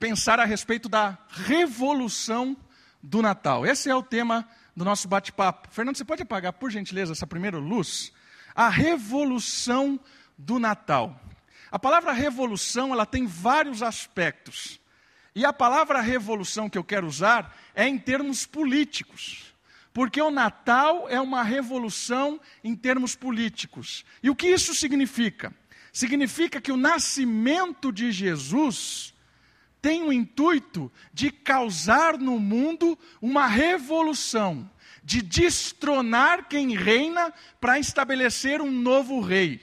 pensar a respeito da revolução do Natal. Esse é o tema do nosso bate-papo. Fernando, você pode apagar, por gentileza, essa primeira luz? A revolução do Natal. A palavra revolução, ela tem vários aspectos. E a palavra revolução que eu quero usar é em termos políticos. Porque o Natal é uma revolução em termos políticos. E o que isso significa? Significa que o nascimento de Jesus tem o intuito de causar no mundo uma revolução, de destronar quem reina para estabelecer um novo rei,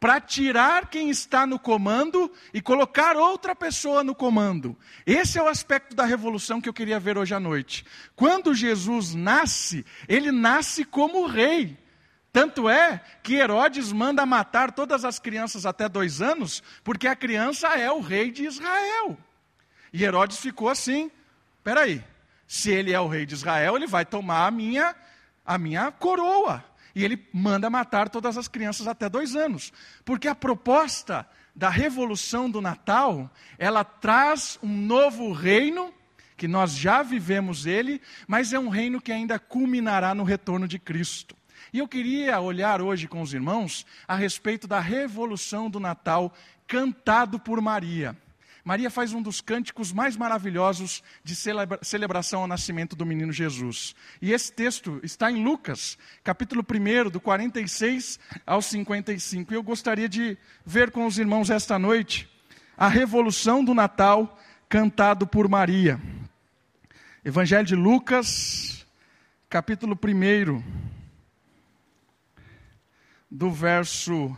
para tirar quem está no comando e colocar outra pessoa no comando. Esse é o aspecto da revolução que eu queria ver hoje à noite. Quando Jesus nasce, ele nasce como rei. Tanto é que Herodes manda matar todas as crianças até dois anos, porque a criança é o rei de Israel. E Herodes ficou assim: peraí, se ele é o rei de Israel, ele vai tomar a minha, a minha coroa. E ele manda matar todas as crianças até dois anos. Porque a proposta da revolução do Natal, ela traz um novo reino, que nós já vivemos ele, mas é um reino que ainda culminará no retorno de Cristo. E eu queria olhar hoje com os irmãos a respeito da revolução do Natal cantado por Maria. Maria faz um dos cânticos mais maravilhosos de celebra celebração ao nascimento do menino Jesus. E esse texto está em Lucas, capítulo 1, do 46 ao 55. E eu gostaria de ver com os irmãos esta noite a revolução do Natal cantado por Maria. Evangelho de Lucas, capítulo 1, do verso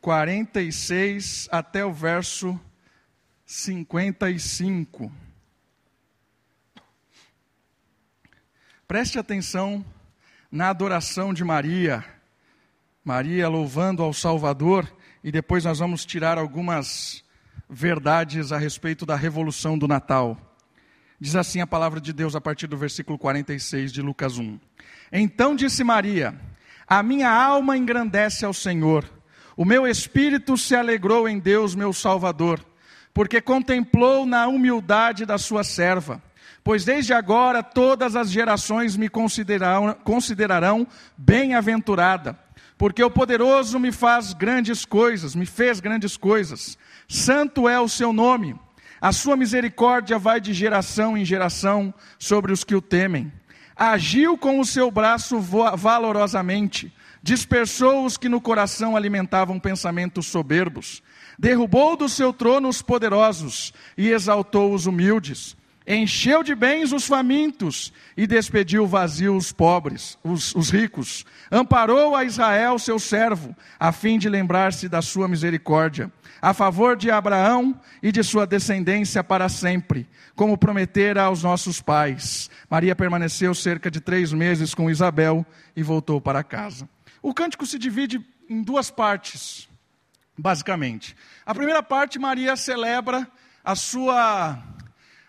46 até o verso 55. Preste atenção na adoração de Maria. Maria louvando ao Salvador, e depois nós vamos tirar algumas verdades a respeito da revolução do Natal. Diz assim a palavra de Deus a partir do versículo 46 de Lucas 1. Então disse Maria: A minha alma engrandece ao Senhor, o meu espírito se alegrou em Deus, meu Salvador porque contemplou na humildade da sua serva. Pois desde agora todas as gerações me considerarão, considerarão bem-aventurada, porque o poderoso me faz grandes coisas, me fez grandes coisas. Santo é o seu nome. A sua misericórdia vai de geração em geração sobre os que o temem. Agiu com o seu braço valorosamente, dispersou os que no coração alimentavam pensamentos soberbos derrubou do seu trono os poderosos e exaltou os humildes. Encheu de bens os famintos e despediu vazios os pobres, os, os ricos. Amparou a Israel, seu servo, a fim de lembrar-se da sua misericórdia, a favor de Abraão e de sua descendência para sempre, como prometera aos nossos pais. Maria permaneceu cerca de três meses com Isabel e voltou para casa. O cântico se divide em duas partes basicamente. A primeira parte, Maria celebra a sua,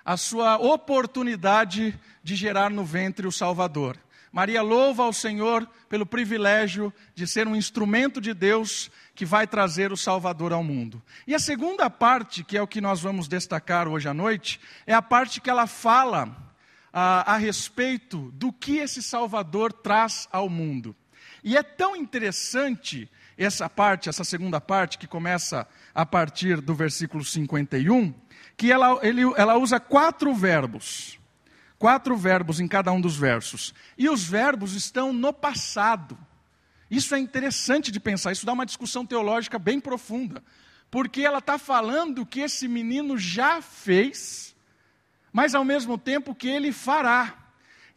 a sua oportunidade de gerar no ventre o Salvador. Maria louva ao Senhor pelo privilégio de ser um instrumento de Deus que vai trazer o Salvador ao mundo. E a segunda parte, que é o que nós vamos destacar hoje à noite, é a parte que ela fala a, a respeito do que esse Salvador traz ao mundo. E é tão interessante essa parte, essa segunda parte, que começa a partir do versículo 51, que ela, ele, ela usa quatro verbos. Quatro verbos em cada um dos versos. E os verbos estão no passado. Isso é interessante de pensar, isso dá uma discussão teológica bem profunda. Porque ela está falando que esse menino já fez, mas ao mesmo tempo que ele fará.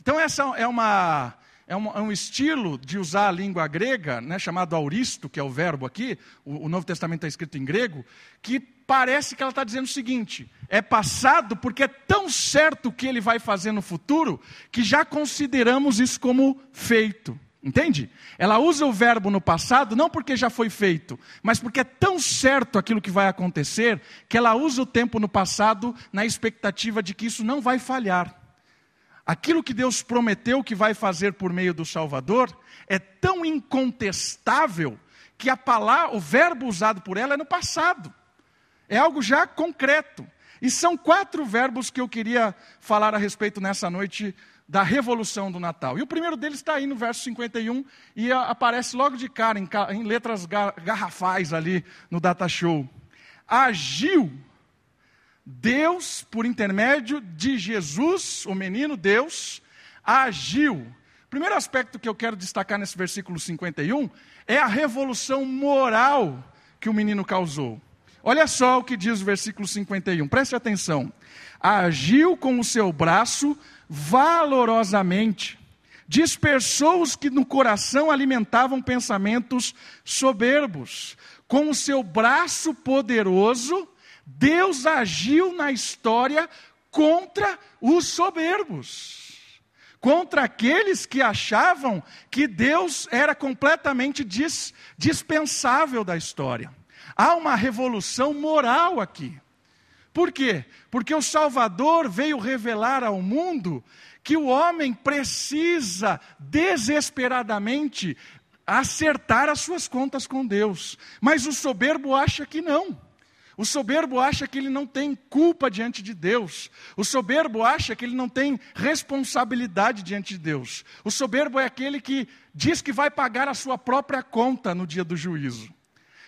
Então, essa é uma é um, é um, estilo de usar a língua grega, né, chamado auristo, que é o verbo aqui, o, o Novo Testamento está escrito em grego, que parece que ela está dizendo o seguinte: é passado porque é tão certo o que ele vai fazer no futuro, que já consideramos isso como feito. Entende? Ela usa o verbo no passado não porque já foi feito, mas porque é tão certo aquilo que vai acontecer, que ela usa o tempo no passado na expectativa de que isso não vai falhar. Aquilo que Deus prometeu que vai fazer por meio do Salvador é tão incontestável que a palavra, o verbo usado por ela é no passado. É algo já concreto. E são quatro verbos que eu queria falar a respeito nessa noite da revolução do Natal. E o primeiro deles está aí no verso 51 e aparece logo de cara, em, em letras garrafais ali no Data Show. Agiu Deus, por intermédio de Jesus, o menino Deus, agiu. Primeiro aspecto que eu quero destacar nesse versículo 51 é a revolução moral que o menino causou. Olha só o que diz o versículo 51, preste atenção. Agiu com o seu braço valorosamente, dispersou os que no coração alimentavam pensamentos soberbos. Com o seu braço poderoso, Deus agiu na história contra os soberbos contra aqueles que achavam que Deus era completamente dis, dispensável da história. Há uma revolução moral aqui. Por quê? Porque o Salvador veio revelar ao mundo que o homem precisa desesperadamente acertar as suas contas com Deus. Mas o soberbo acha que não. O soberbo acha que ele não tem culpa diante de Deus. O soberbo acha que ele não tem responsabilidade diante de Deus. O soberbo é aquele que diz que vai pagar a sua própria conta no dia do juízo.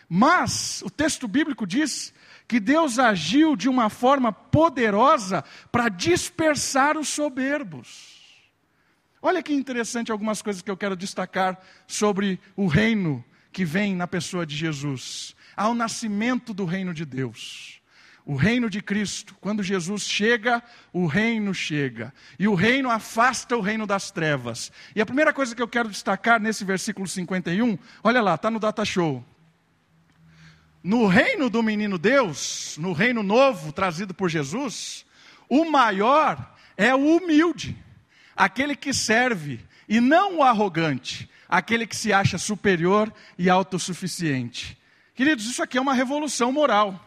Mas o texto bíblico diz que Deus agiu de uma forma poderosa para dispersar os soberbos. Olha que interessante algumas coisas que eu quero destacar sobre o reino que vem na pessoa de Jesus. Ao nascimento do reino de Deus. O reino de Cristo, quando Jesus chega, o reino chega. E o reino afasta o reino das trevas. E a primeira coisa que eu quero destacar nesse versículo 51, olha lá, está no Data Show. No reino do menino Deus, no reino novo trazido por Jesus, o maior é o humilde, aquele que serve, e não o arrogante, aquele que se acha superior e autossuficiente. Queridos, isso aqui é uma revolução moral.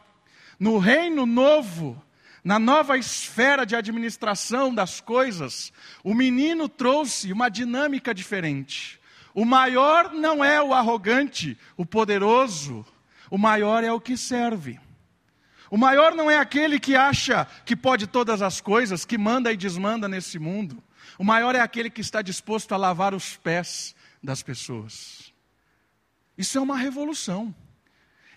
No reino novo, na nova esfera de administração das coisas, o menino trouxe uma dinâmica diferente. O maior não é o arrogante, o poderoso, o maior é o que serve. O maior não é aquele que acha que pode todas as coisas, que manda e desmanda nesse mundo. O maior é aquele que está disposto a lavar os pés das pessoas. Isso é uma revolução.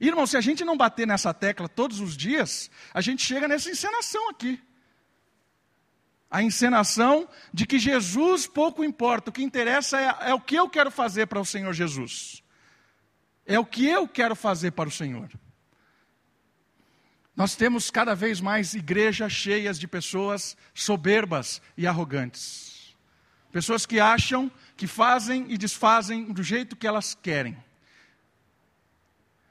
Irmão, se a gente não bater nessa tecla todos os dias, a gente chega nessa encenação aqui. A encenação de que Jesus pouco importa, o que interessa é, é o que eu quero fazer para o Senhor Jesus. É o que eu quero fazer para o Senhor. Nós temos cada vez mais igrejas cheias de pessoas soberbas e arrogantes. Pessoas que acham que fazem e desfazem do jeito que elas querem.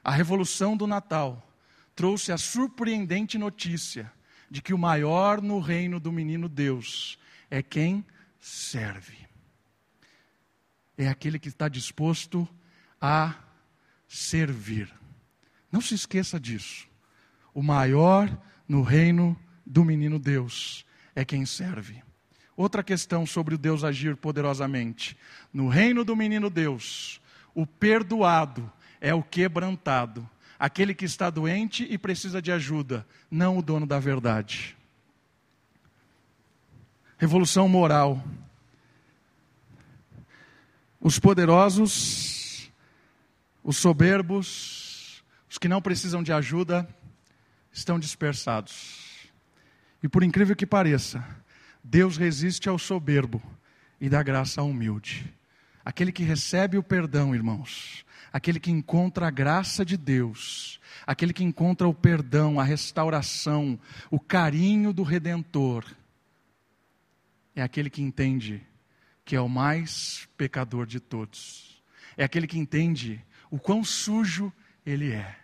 A revolução do Natal trouxe a surpreendente notícia de que o maior no reino do menino Deus é quem serve. É aquele que está disposto a servir. Não se esqueça disso. O maior no reino do menino Deus é quem serve. Outra questão sobre o Deus agir poderosamente. No reino do menino Deus, o perdoado é o quebrantado, aquele que está doente e precisa de ajuda, não o dono da verdade. Revolução moral. Os poderosos os soberbos, os que não precisam de ajuda, estão dispersados. E por incrível que pareça, Deus resiste ao soberbo e dá graça ao humilde. Aquele que recebe o perdão, irmãos, aquele que encontra a graça de Deus, aquele que encontra o perdão, a restauração, o carinho do Redentor, é aquele que entende que é o mais pecador de todos. É aquele que entende o quão sujo ele é.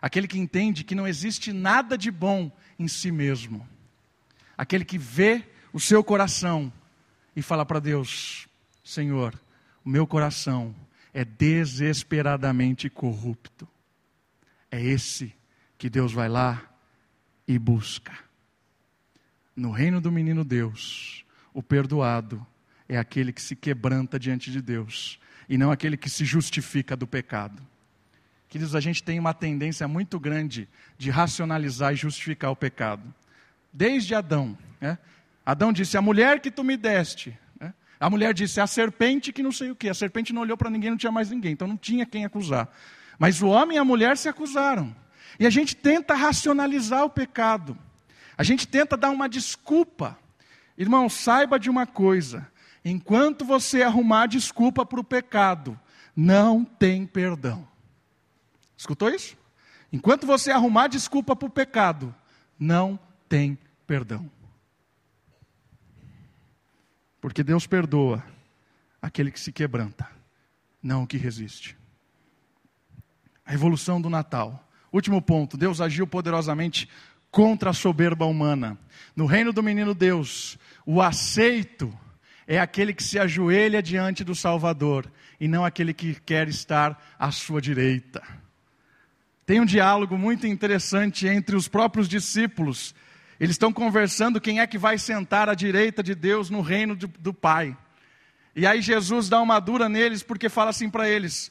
Aquele que entende que não existe nada de bom em si mesmo. Aquele que vê o seu coração e fala para Deus: Senhor, o meu coração é desesperadamente corrupto. É esse que Deus vai lá e busca. No reino do menino Deus, o perdoado é aquele que se quebranta diante de Deus e não aquele que se justifica do pecado. Queridos, a gente tem uma tendência muito grande de racionalizar e justificar o pecado. desde Adão. Né? Adão disse: A mulher que tu me deste. A mulher disse: A serpente que não sei o que. A serpente não olhou para ninguém, não tinha mais ninguém, então não tinha quem acusar. Mas o homem e a mulher se acusaram. E a gente tenta racionalizar o pecado. A gente tenta dar uma desculpa. Irmão, saiba de uma coisa: enquanto você arrumar desculpa para o pecado, não tem perdão. Escutou isso? Enquanto você arrumar desculpa para o pecado, não tem perdão. Porque Deus perdoa aquele que se quebranta, não o que resiste. A evolução do Natal. Último ponto: Deus agiu poderosamente contra a soberba humana. No reino do menino Deus, o aceito é aquele que se ajoelha diante do Salvador e não aquele que quer estar à sua direita. Tem um diálogo muito interessante entre os próprios discípulos. Eles estão conversando quem é que vai sentar à direita de Deus no reino do, do Pai. E aí Jesus dá uma dura neles porque fala assim para eles: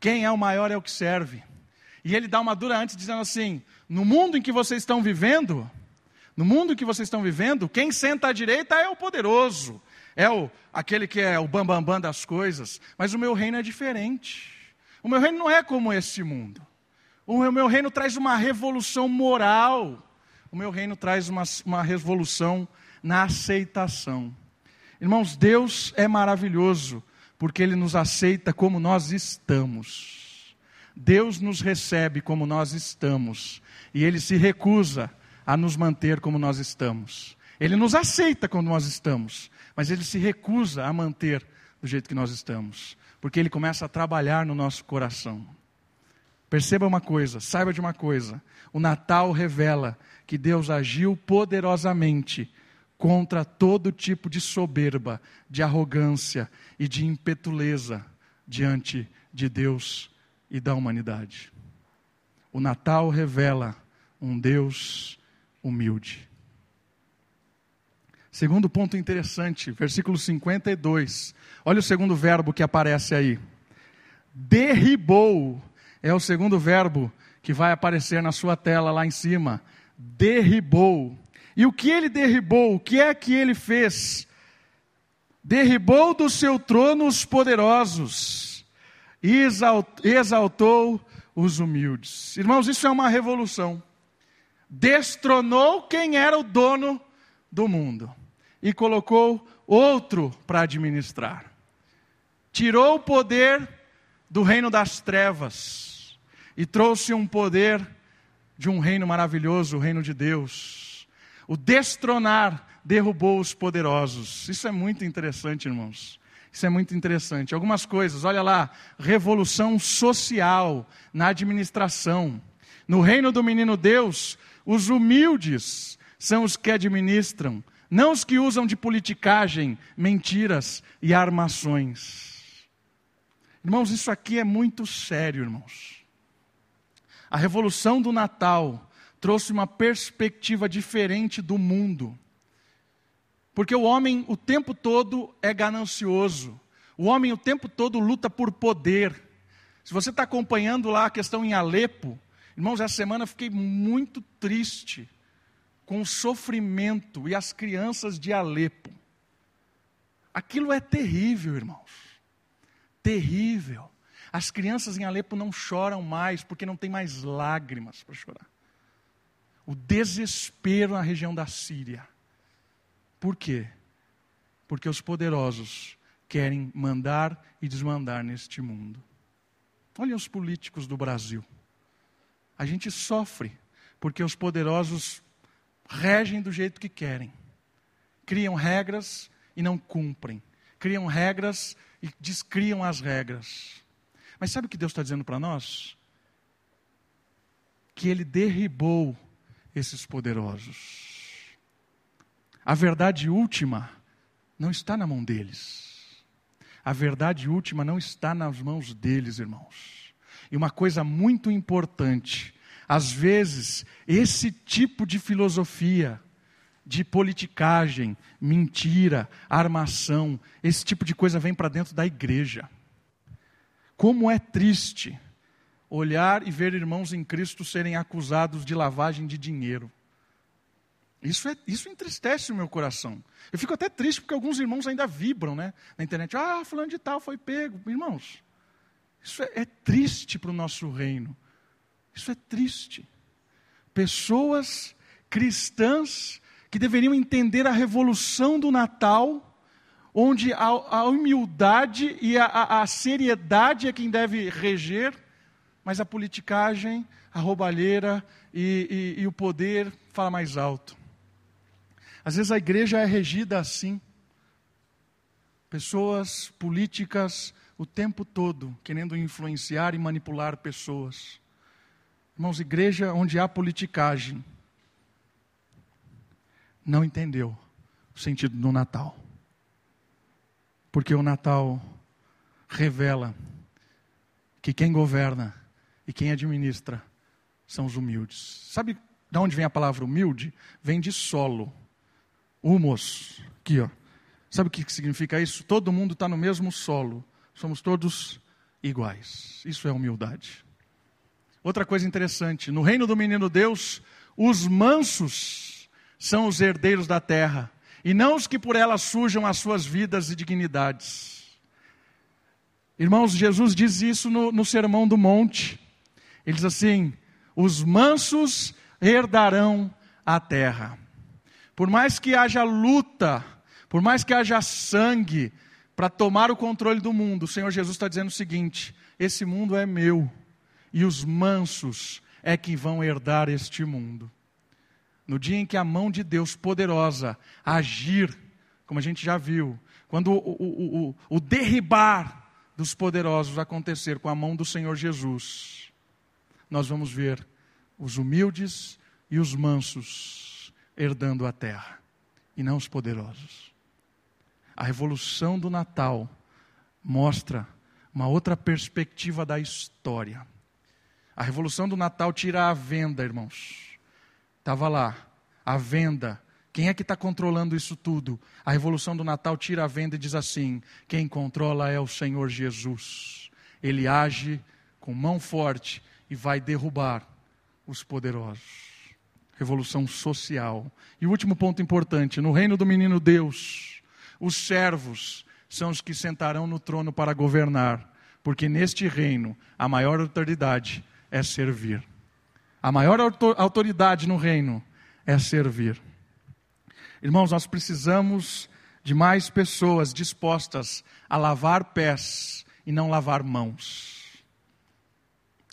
quem é o maior é o que serve. E ele dá uma dura antes dizendo assim: no mundo em que vocês estão vivendo, no mundo em que vocês estão vivendo, quem senta à direita é o poderoso, é o aquele que é o bambambam bam, bam das coisas. Mas o meu reino é diferente. O meu reino não é como esse mundo. O meu reino traz uma revolução moral. O meu reino traz uma, uma revolução na aceitação. Irmãos, Deus é maravilhoso, porque Ele nos aceita como nós estamos. Deus nos recebe como nós estamos, e Ele se recusa a nos manter como nós estamos. Ele nos aceita como nós estamos, mas Ele se recusa a manter do jeito que nós estamos porque ele começa a trabalhar no nosso coração. Perceba uma coisa, saiba de uma coisa: o Natal revela que Deus agiu poderosamente contra todo tipo de soberba, de arrogância e de impetuleza diante de Deus e da humanidade. O Natal revela um Deus humilde. Segundo ponto interessante, versículo 52. Olha o segundo verbo que aparece aí. Derribou é o segundo verbo que vai aparecer na sua tela lá em cima. Derribou. E o que ele derribou? O que é que ele fez? Derribou do seu trono os poderosos, exaltou os humildes. Irmãos, isso é uma revolução. Destronou quem era o dono do mundo e colocou outro para administrar. Tirou o poder do reino das trevas e trouxe um poder de um reino maravilhoso, o reino de Deus. O destronar derrubou os poderosos. Isso é muito interessante, irmãos. Isso é muito interessante. Algumas coisas, olha lá, revolução social na administração. No reino do menino Deus, os humildes são os que administram, não os que usam de politicagem, mentiras e armações. Irmãos, isso aqui é muito sério, irmãos. A revolução do Natal trouxe uma perspectiva diferente do mundo. Porque o homem o tempo todo é ganancioso. O homem o tempo todo luta por poder. Se você está acompanhando lá a questão em Alepo, irmãos, essa semana eu fiquei muito triste com o sofrimento e as crianças de Alepo. Aquilo é terrível, irmãos. Terrível. As crianças em Alepo não choram mais porque não tem mais lágrimas para chorar. O desespero na região da Síria. Por quê? Porque os poderosos querem mandar e desmandar neste mundo. Olha os políticos do Brasil. A gente sofre porque os poderosos regem do jeito que querem. Criam regras e não cumprem. Criam regras e descriam as regras. Mas sabe o que Deus está dizendo para nós? Que Ele derribou esses poderosos. A verdade última não está na mão deles. A verdade última não está nas mãos deles, irmãos. E uma coisa muito importante às vezes, esse tipo de filosofia, de politicagem, mentira, armação, esse tipo de coisa vem para dentro da igreja. Como é triste olhar e ver irmãos em Cristo serem acusados de lavagem de dinheiro. Isso, é, isso entristece o meu coração. Eu fico até triste porque alguns irmãos ainda vibram né, na internet. Ah, fulano de tal foi pego. Irmãos, isso é, é triste para o nosso reino. Isso é triste. Pessoas cristãs que deveriam entender a revolução do Natal, onde a, a humildade e a, a, a seriedade é quem deve reger, mas a politicagem, a roubalheira e, e, e o poder fala mais alto. Às vezes a igreja é regida assim. Pessoas políticas o tempo todo querendo influenciar e manipular pessoas. Irmãos, igreja onde há politicagem não entendeu o sentido do Natal. Porque o Natal revela que quem governa e quem administra são os humildes. Sabe de onde vem a palavra humilde? Vem de solo. Humus. Aqui, ó. Sabe o que significa isso? Todo mundo está no mesmo solo. Somos todos iguais. Isso é humildade. Outra coisa interessante: no reino do menino Deus, os mansos são os herdeiros da terra, e não os que por ela sujam as suas vidas e dignidades. Irmãos, Jesus diz isso no, no Sermão do Monte. Ele diz assim: os mansos herdarão a terra. Por mais que haja luta, por mais que haja sangue para tomar o controle do mundo, o Senhor Jesus está dizendo o seguinte: esse mundo é meu, e os mansos é que vão herdar este mundo. No dia em que a mão de Deus poderosa agir, como a gente já viu, quando o, o, o, o derribar dos poderosos acontecer com a mão do Senhor Jesus, nós vamos ver os humildes e os mansos herdando a terra, e não os poderosos. A revolução do Natal mostra uma outra perspectiva da história. A revolução do Natal tira a venda, irmãos. Estava lá, a venda. Quem é que está controlando isso tudo? A revolução do Natal tira a venda e diz assim: quem controla é o Senhor Jesus. Ele age com mão forte e vai derrubar os poderosos revolução social. E o último ponto importante: no reino do menino Deus, os servos são os que sentarão no trono para governar, porque neste reino a maior autoridade é servir. A maior autoridade no reino é servir. Irmãos, nós precisamos de mais pessoas dispostas a lavar pés e não lavar mãos.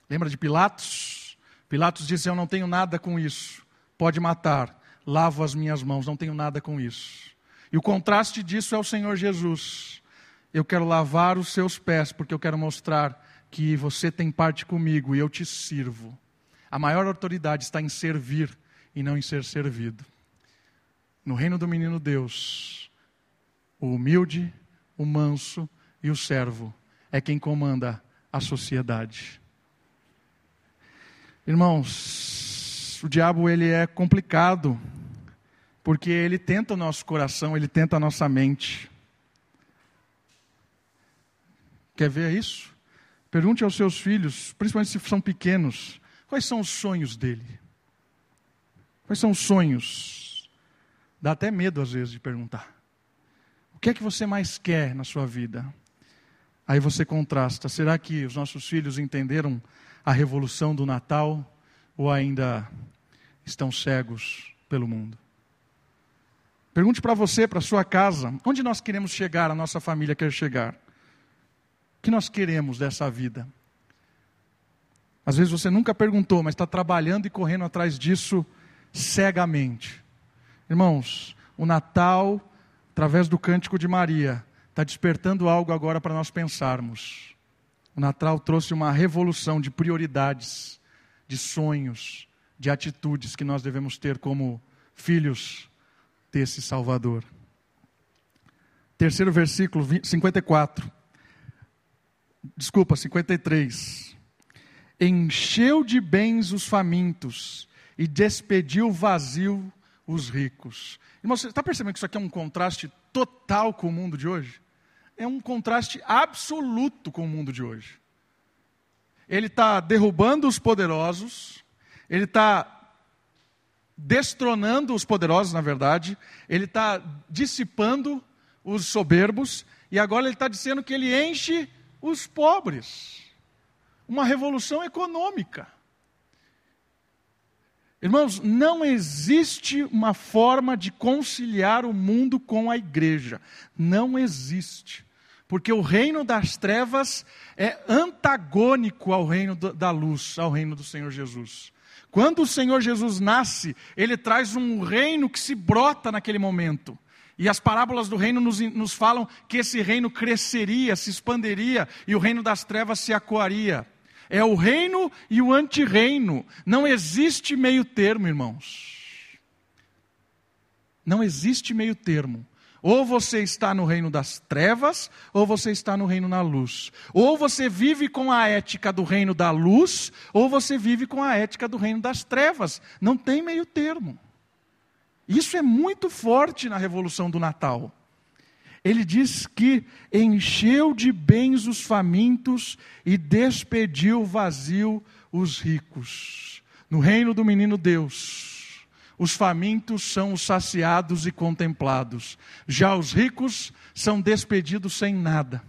Lembra de Pilatos? Pilatos disse: Eu não tenho nada com isso pode matar, lavo as minhas mãos, não tenho nada com isso. E o contraste disso é o Senhor Jesus. Eu quero lavar os seus pés, porque eu quero mostrar que você tem parte comigo e eu te sirvo. A maior autoridade está em servir e não em ser servido. No reino do menino Deus, o humilde, o manso e o servo é quem comanda a sociedade. Irmãos, o diabo ele é complicado, porque ele tenta o nosso coração, ele tenta a nossa mente. Quer ver isso? Pergunte aos seus filhos, principalmente se são pequenos, quais são os sonhos dele? Quais são os sonhos? Dá até medo às vezes de perguntar. O que é que você mais quer na sua vida? Aí você contrasta. Será que os nossos filhos entenderam a revolução do Natal? ou ainda estão cegos pelo mundo? Pergunte para você, para sua casa, onde nós queremos chegar, a nossa família quer chegar? O que nós queremos dessa vida? Às vezes você nunca perguntou, mas está trabalhando e correndo atrás disso cegamente. Irmãos, o Natal, através do cântico de Maria, está despertando algo agora para nós pensarmos. O Natal trouxe uma revolução de prioridades de sonhos, de atitudes que nós devemos ter como filhos desse Salvador. Terceiro versículo, 54. Desculpa, 53. Encheu de bens os famintos e despediu vazio os ricos. Irmão, você está percebendo que isso aqui é um contraste total com o mundo de hoje? É um contraste absoluto com o mundo de hoje ele está derrubando os poderosos, ele está destronando os poderosos, na verdade, ele está dissipando os soberbos, e agora ele está dizendo que ele enche os pobres. Uma revolução econômica. Irmãos, não existe uma forma de conciliar o mundo com a igreja. Não existe. Porque o reino das trevas é antagônico ao reino da luz, ao reino do Senhor Jesus. Quando o Senhor Jesus nasce, ele traz um reino que se brota naquele momento. E as parábolas do reino nos, nos falam que esse reino cresceria, se expanderia e o reino das trevas se acuaria. É o reino e o antirreino. Não existe meio termo, irmãos. Não existe meio termo. Ou você está no reino das trevas, ou você está no reino na luz. Ou você vive com a ética do reino da luz, ou você vive com a ética do reino das trevas. Não tem meio termo. Isso é muito forte na revolução do Natal. Ele diz que encheu de bens os famintos e despediu vazio os ricos. No reino do menino Deus, os famintos são os saciados e contemplados, já os ricos são despedidos sem nada.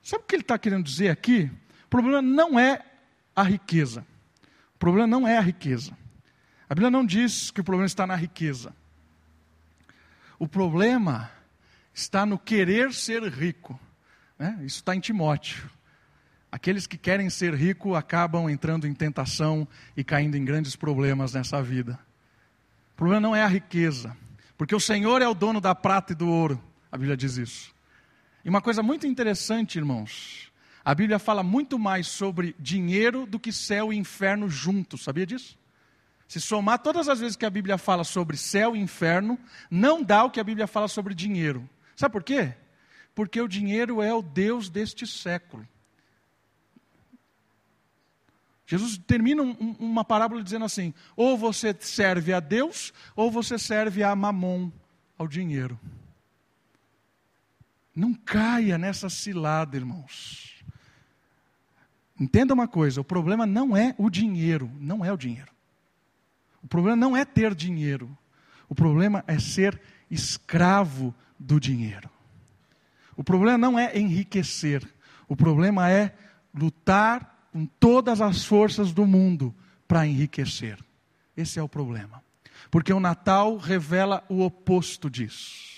Sabe o que ele está querendo dizer aqui? O problema não é a riqueza. O problema não é a riqueza. A Bíblia não diz que o problema está na riqueza. O problema está no querer ser rico. Né? Isso está em Timóteo. Aqueles que querem ser rico acabam entrando em tentação e caindo em grandes problemas nessa vida. O problema não é a riqueza, porque o Senhor é o dono da prata e do ouro. A Bíblia diz isso. E uma coisa muito interessante, irmãos, a Bíblia fala muito mais sobre dinheiro do que céu e inferno juntos, sabia disso? Se somar todas as vezes que a Bíblia fala sobre céu e inferno, não dá o que a Bíblia fala sobre dinheiro. Sabe por quê? Porque o dinheiro é o Deus deste século. Jesus termina um, uma parábola dizendo assim: ou você serve a Deus, ou você serve a mamon, ao dinheiro. Não caia nessa cilada, irmãos. Entenda uma coisa: o problema não é o dinheiro, não é o dinheiro. O problema não é ter dinheiro. O problema é ser escravo do dinheiro. O problema não é enriquecer. O problema é lutar com todas as forças do mundo para enriquecer. Esse é o problema. Porque o Natal revela o oposto disso.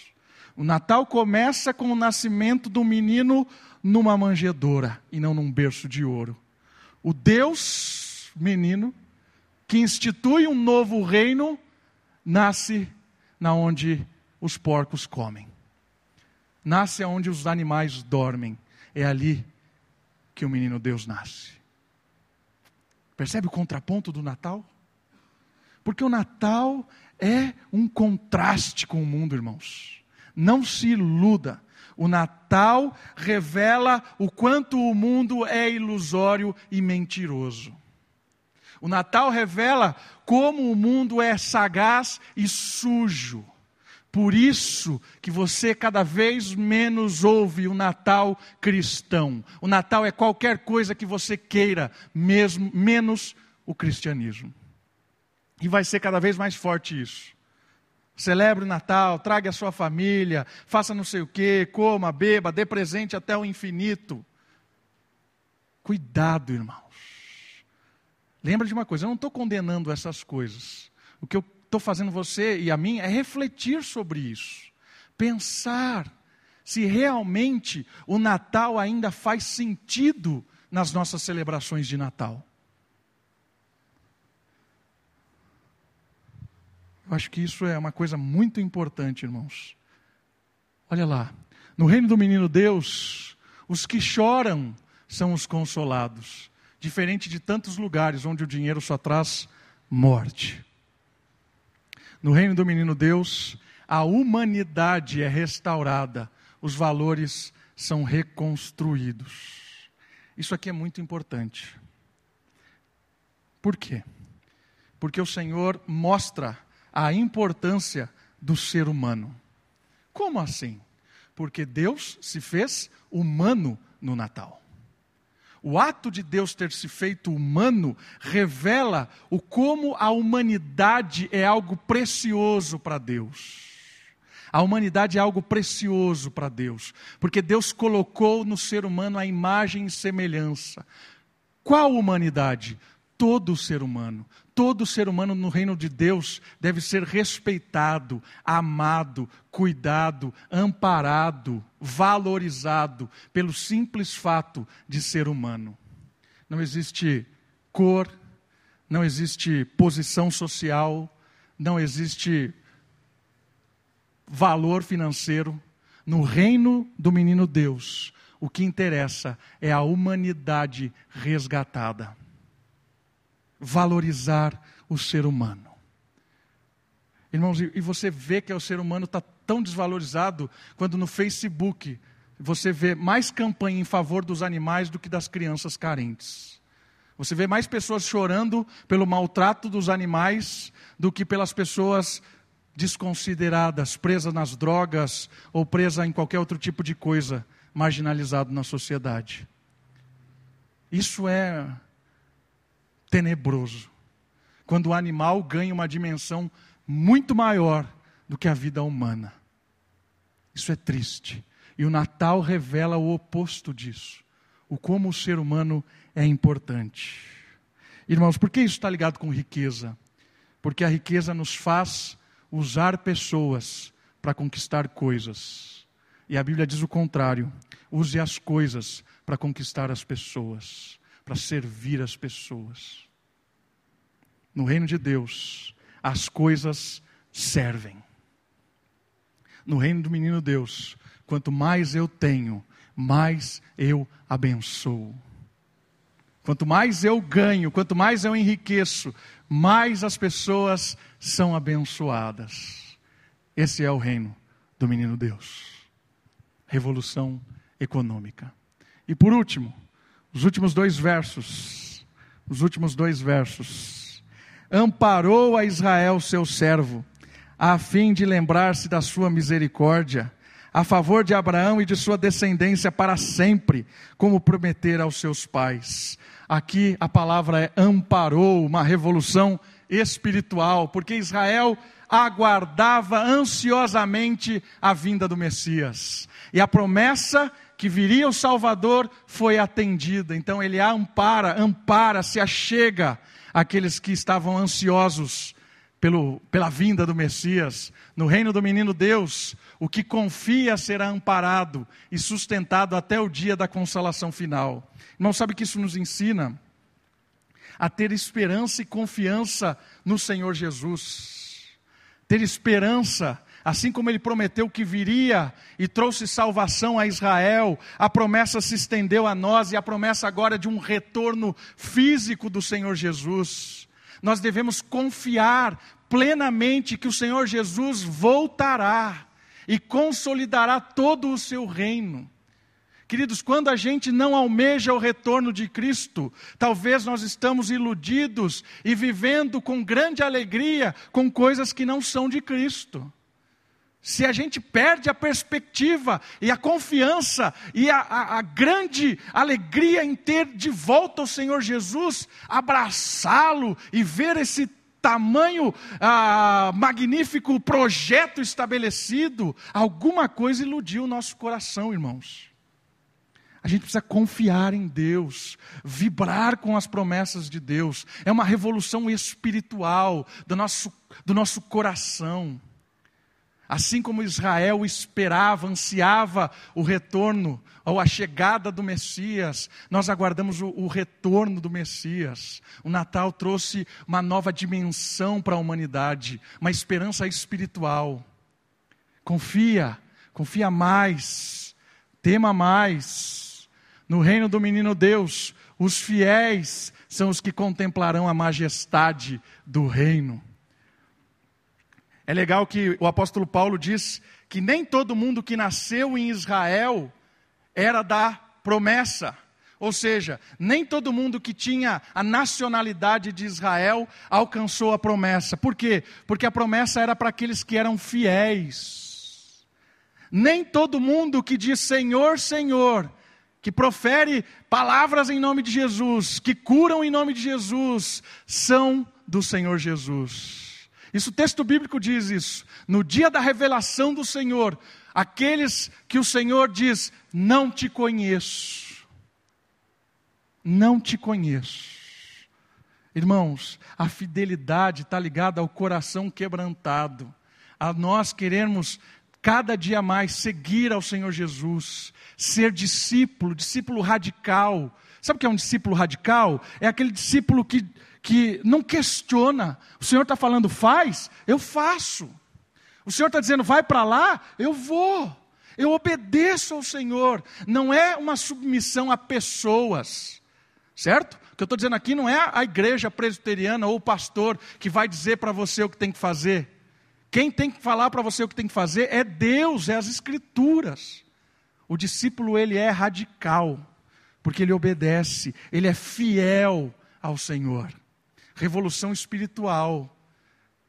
O Natal começa com o nascimento do menino numa manjedoura e não num berço de ouro. O Deus menino que institui um novo reino nasce na onde os porcos comem. Nasce onde os animais dormem. É ali que o menino Deus nasce. Percebe o contraponto do Natal? Porque o Natal é um contraste com o mundo, irmãos. Não se iluda. O Natal revela o quanto o mundo é ilusório e mentiroso. O Natal revela como o mundo é sagaz e sujo. Por isso que você cada vez menos ouve o Natal cristão. O Natal é qualquer coisa que você queira, mesmo menos o cristianismo. E vai ser cada vez mais forte isso. Celebre o Natal, traga a sua família, faça não sei o que, coma, beba, dê presente até o infinito. Cuidado, irmãos. Lembra de uma coisa, eu não estou condenando essas coisas. O que eu estou fazendo você e a mim é refletir sobre isso, pensar se realmente o Natal ainda faz sentido nas nossas celebrações de Natal. Eu acho que isso é uma coisa muito importante, irmãos. Olha lá, no reino do menino Deus, os que choram são os consolados, diferente de tantos lugares onde o dinheiro só traz morte. No reino do menino Deus, a humanidade é restaurada, os valores são reconstruídos. Isso aqui é muito importante. Por quê? Porque o Senhor mostra a importância do ser humano. Como assim? Porque Deus se fez humano no Natal. O ato de Deus ter se feito humano revela o como a humanidade é algo precioso para Deus. A humanidade é algo precioso para Deus, porque Deus colocou no ser humano a imagem e semelhança. Qual humanidade? Todo ser humano. Todo ser humano no reino de Deus deve ser respeitado, amado, cuidado, amparado, valorizado pelo simples fato de ser humano. Não existe cor, não existe posição social, não existe valor financeiro. No reino do menino Deus, o que interessa é a humanidade resgatada. Valorizar o ser humano. Irmãos, e você vê que o ser humano está tão desvalorizado quando no Facebook você vê mais campanha em favor dos animais do que das crianças carentes. Você vê mais pessoas chorando pelo maltrato dos animais do que pelas pessoas desconsideradas, presas nas drogas ou presas em qualquer outro tipo de coisa marginalizado na sociedade. Isso é tenebroso. Quando o animal ganha uma dimensão muito maior do que a vida humana. Isso é triste. E o Natal revela o oposto disso. O como o ser humano é importante. Irmãos, por que isso está ligado com riqueza? Porque a riqueza nos faz usar pessoas para conquistar coisas. E a Bíblia diz o contrário: use as coisas para conquistar as pessoas, para servir as pessoas. No reino de Deus, as coisas servem. No reino do menino Deus, quanto mais eu tenho, mais eu abençoo. Quanto mais eu ganho, quanto mais eu enriqueço, mais as pessoas são abençoadas. Esse é o reino do menino Deus. Revolução econômica. E por último, os últimos dois versos. Os últimos dois versos. Amparou a Israel, seu servo, a fim de lembrar-se da sua misericórdia, a favor de Abraão e de sua descendência para sempre, como prometer aos seus pais. Aqui a palavra é amparou, uma revolução espiritual, porque Israel aguardava ansiosamente a vinda do Messias. E a promessa que viria o Salvador foi atendida. Então ele ampara, ampara, se achega aqueles que estavam ansiosos pelo, pela vinda do Messias. No reino do menino Deus, o que confia será amparado e sustentado até o dia da consolação final. Não sabe que isso nos ensina a ter esperança e confiança no Senhor Jesus. Ter esperança, assim como ele prometeu que viria e trouxe salvação a Israel, a promessa se estendeu a nós e a promessa agora é de um retorno físico do Senhor Jesus. Nós devemos confiar plenamente que o Senhor Jesus voltará e consolidará todo o seu reino. Queridos, quando a gente não almeja o retorno de Cristo, talvez nós estamos iludidos e vivendo com grande alegria com coisas que não são de Cristo. Se a gente perde a perspectiva e a confiança e a, a, a, grande alegria em ter de volta o Senhor Jesus, abraçá-lo e ver esse tamanho ah, magnífico projeto estabelecido, alguma coisa iludiu o nosso coração, irmãos. A gente precisa confiar em Deus, vibrar com as promessas de Deus. É uma revolução espiritual do nosso, do nosso coração. Assim como Israel esperava, ansiava o retorno ou a chegada do Messias, nós aguardamos o, o, retorno do Messias. O Natal trouxe uma nova dimensão para a humanidade, uma esperança espiritual. Confia, confia mais, tema mais. No reino do menino Deus, os fiéis são os que contemplarão a majestade do reino. É legal que o apóstolo Paulo diz que nem todo mundo que nasceu em Israel era da promessa. Ou seja, nem todo mundo que tinha a nacionalidade de Israel alcançou a promessa. Por quê? Porque a promessa era para aqueles que eram fiéis. Nem todo mundo que diz Senhor, Senhor que profere palavras em nome de Jesus, que curam em nome de Jesus, são do Senhor Jesus. Isso o texto bíblico diz isso. No dia da revelação do Senhor, aqueles que o Senhor diz: "Não te conheço". Não te conheço. Irmãos, a fidelidade está ligada ao coração quebrantado, a nós queremos cada dia mais seguir ao Senhor Jesus, ser discípulo, discípulo radical. Sabe o que é um discípulo radical? É aquele discípulo que, que não questiona. O Senhor está falando, faz, eu faço. O Senhor está dizendo, vai para lá, eu vou. Eu obedeço ao Senhor. Não é uma submissão a pessoas, certo? O que eu estou dizendo aqui não é a igreja presbiteriana ou o pastor que vai dizer para você o que tem que fazer. Quem tem que falar para você o que tem que fazer é Deus, é as Escrituras. O discípulo, ele é radical, porque ele obedece, ele é fiel ao Senhor. Revolução espiritual.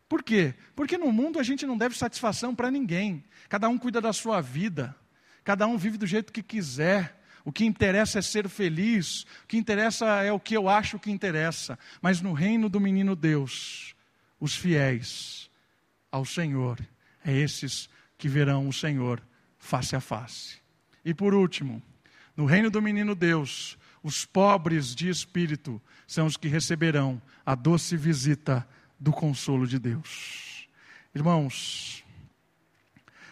Por quê? Porque no mundo a gente não deve satisfação para ninguém. Cada um cuida da sua vida. Cada um vive do jeito que quiser. O que interessa é ser feliz. O que interessa é o que eu acho que interessa. Mas no reino do menino Deus, os fiéis ao Senhor, é esses que verão o Senhor face a face. E por último, no reino do menino Deus, os pobres de espírito são os que receberão a doce visita do consolo de Deus. Irmãos,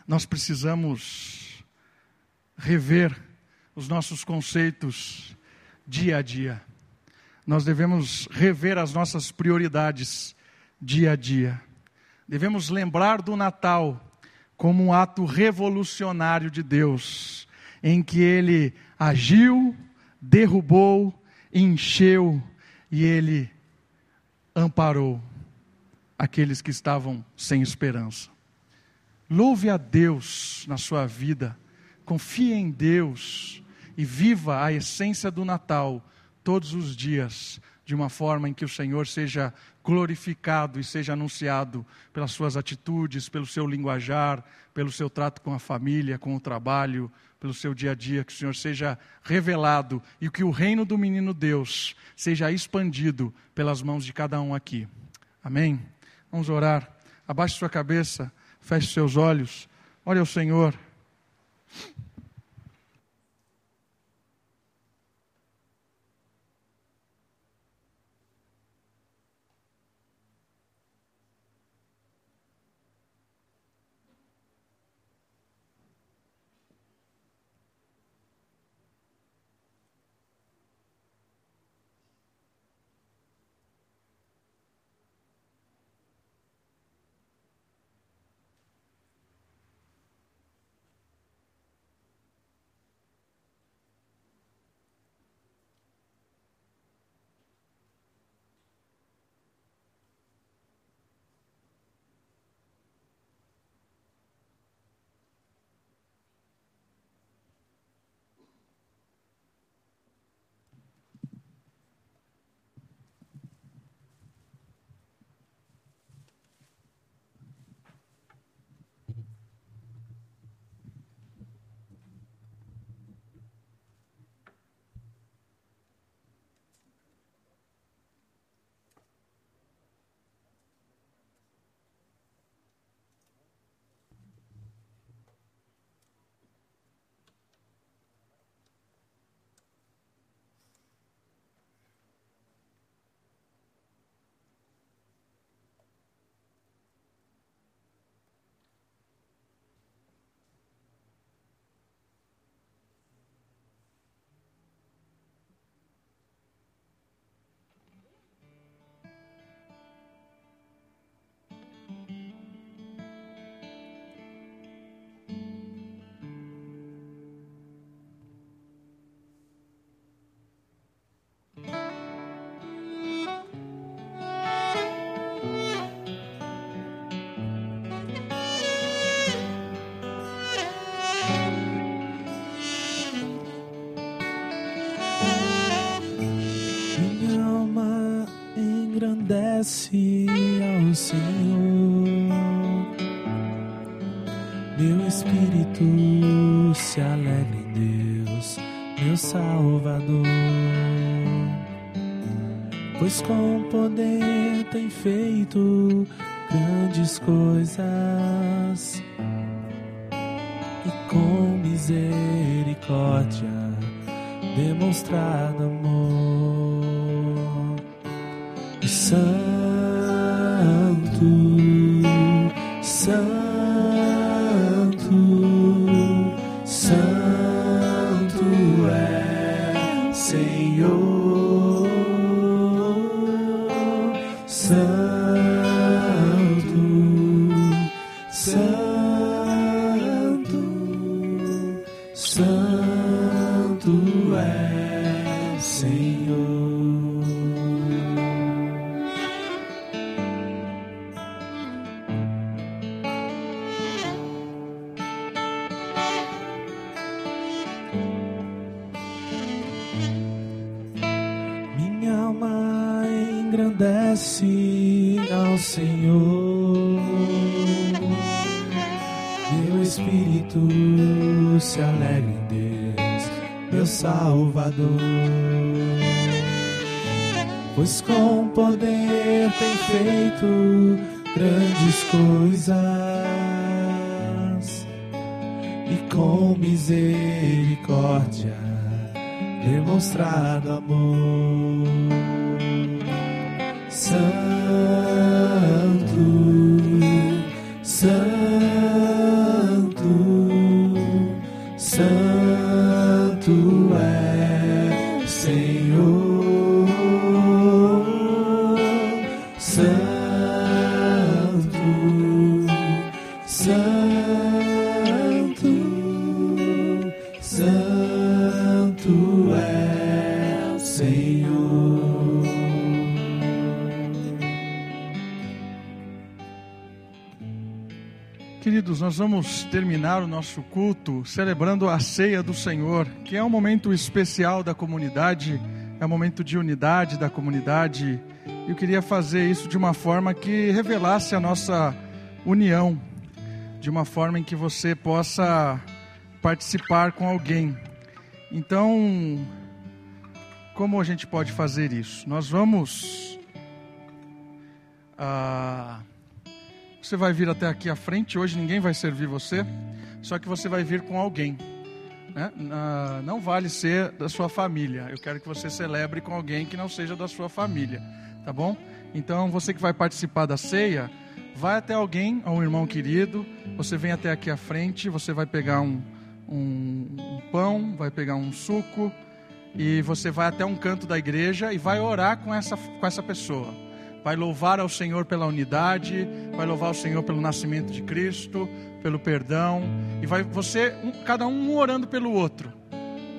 nós precisamos rever os nossos conceitos dia a dia. Nós devemos rever as nossas prioridades dia a dia. Devemos lembrar do Natal como um ato revolucionário de Deus em que ele agiu, derrubou, encheu e ele amparou aqueles que estavam sem esperança. Louve a Deus na sua vida, confie em Deus e viva a essência do Natal todos os dias, de uma forma em que o Senhor seja glorificado e seja anunciado pelas suas atitudes, pelo seu linguajar, pelo seu trato com a família, com o trabalho, pelo seu dia a dia, que o Senhor seja revelado e que o reino do menino Deus seja expandido pelas mãos de cada um aqui. Amém? Vamos orar. Abaixe sua cabeça, feche seus olhos, olhe ao Senhor. Engrandece ao Senhor. Meu espírito se alegra em Deus, meu Salvador. Pois com poder tem feito grandes coisas e com misericórdia demonstrado amor e espírito se alegra em Deus, meu Salvador. Pois com poder tem feito grandes coisas e com misericórdia demonstrado amor. Santo, Queridos, nós vamos terminar o nosso culto celebrando a ceia do Senhor, que é um momento especial da comunidade, é um momento de unidade da comunidade. Eu queria fazer isso de uma forma que revelasse a nossa união, de uma forma em que você possa participar com alguém. Então, como a gente pode fazer isso? Nós vamos. Ah, você vai vir até aqui à frente. Hoje ninguém vai servir você, só que você vai vir com alguém. Né? Não vale ser da sua família. Eu quero que você celebre com alguém que não seja da sua família, tá bom? Então você que vai participar da ceia, vai até alguém, um irmão querido. Você vem até aqui à frente. Você vai pegar um, um, um pão, vai pegar um suco e você vai até um canto da igreja e vai orar com essa, com essa pessoa vai louvar ao Senhor pela unidade, vai louvar ao Senhor pelo nascimento de Cristo, pelo perdão, e vai você, um, cada um orando pelo outro.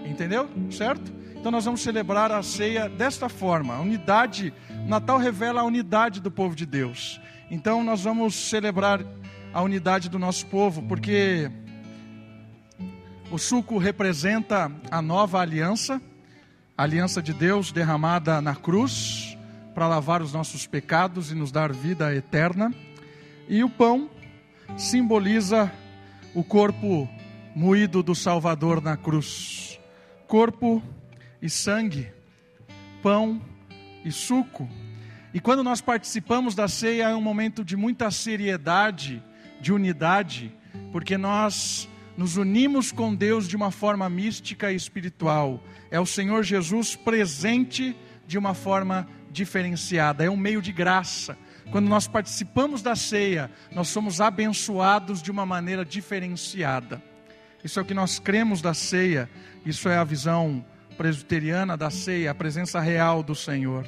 Entendeu? Certo? Então nós vamos celebrar a ceia desta forma. A unidade, Natal revela a unidade do povo de Deus. Então nós vamos celebrar a unidade do nosso povo, porque o suco representa a nova aliança, a aliança de Deus derramada na cruz para lavar os nossos pecados e nos dar vida eterna. E o pão simboliza o corpo moído do Salvador na cruz. Corpo e sangue, pão e suco. E quando nós participamos da ceia é um momento de muita seriedade, de unidade, porque nós nos unimos com Deus de uma forma mística e espiritual. É o Senhor Jesus presente de uma forma diferenciada, é um meio de graça. Quando nós participamos da ceia, nós somos abençoados de uma maneira diferenciada. Isso é o que nós cremos da ceia, isso é a visão presbiteriana da ceia, a presença real do Senhor.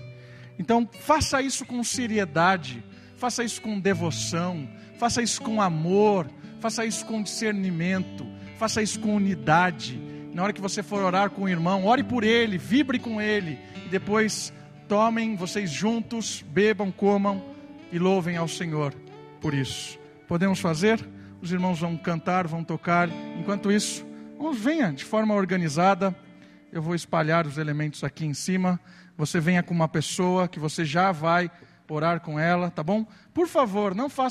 Então, faça isso com seriedade, faça isso com devoção, faça isso com amor, faça isso com discernimento, faça isso com unidade. Na hora que você for orar com o irmão, ore por ele, vibre com ele e depois tomem vocês juntos, bebam, comam e louvem ao Senhor por isso. Podemos fazer? Os irmãos vão cantar, vão tocar. Enquanto isso, venha de forma organizada. Eu vou espalhar os elementos aqui em cima. Você venha com uma pessoa que você já vai orar com ela, tá bom? Por favor, não faça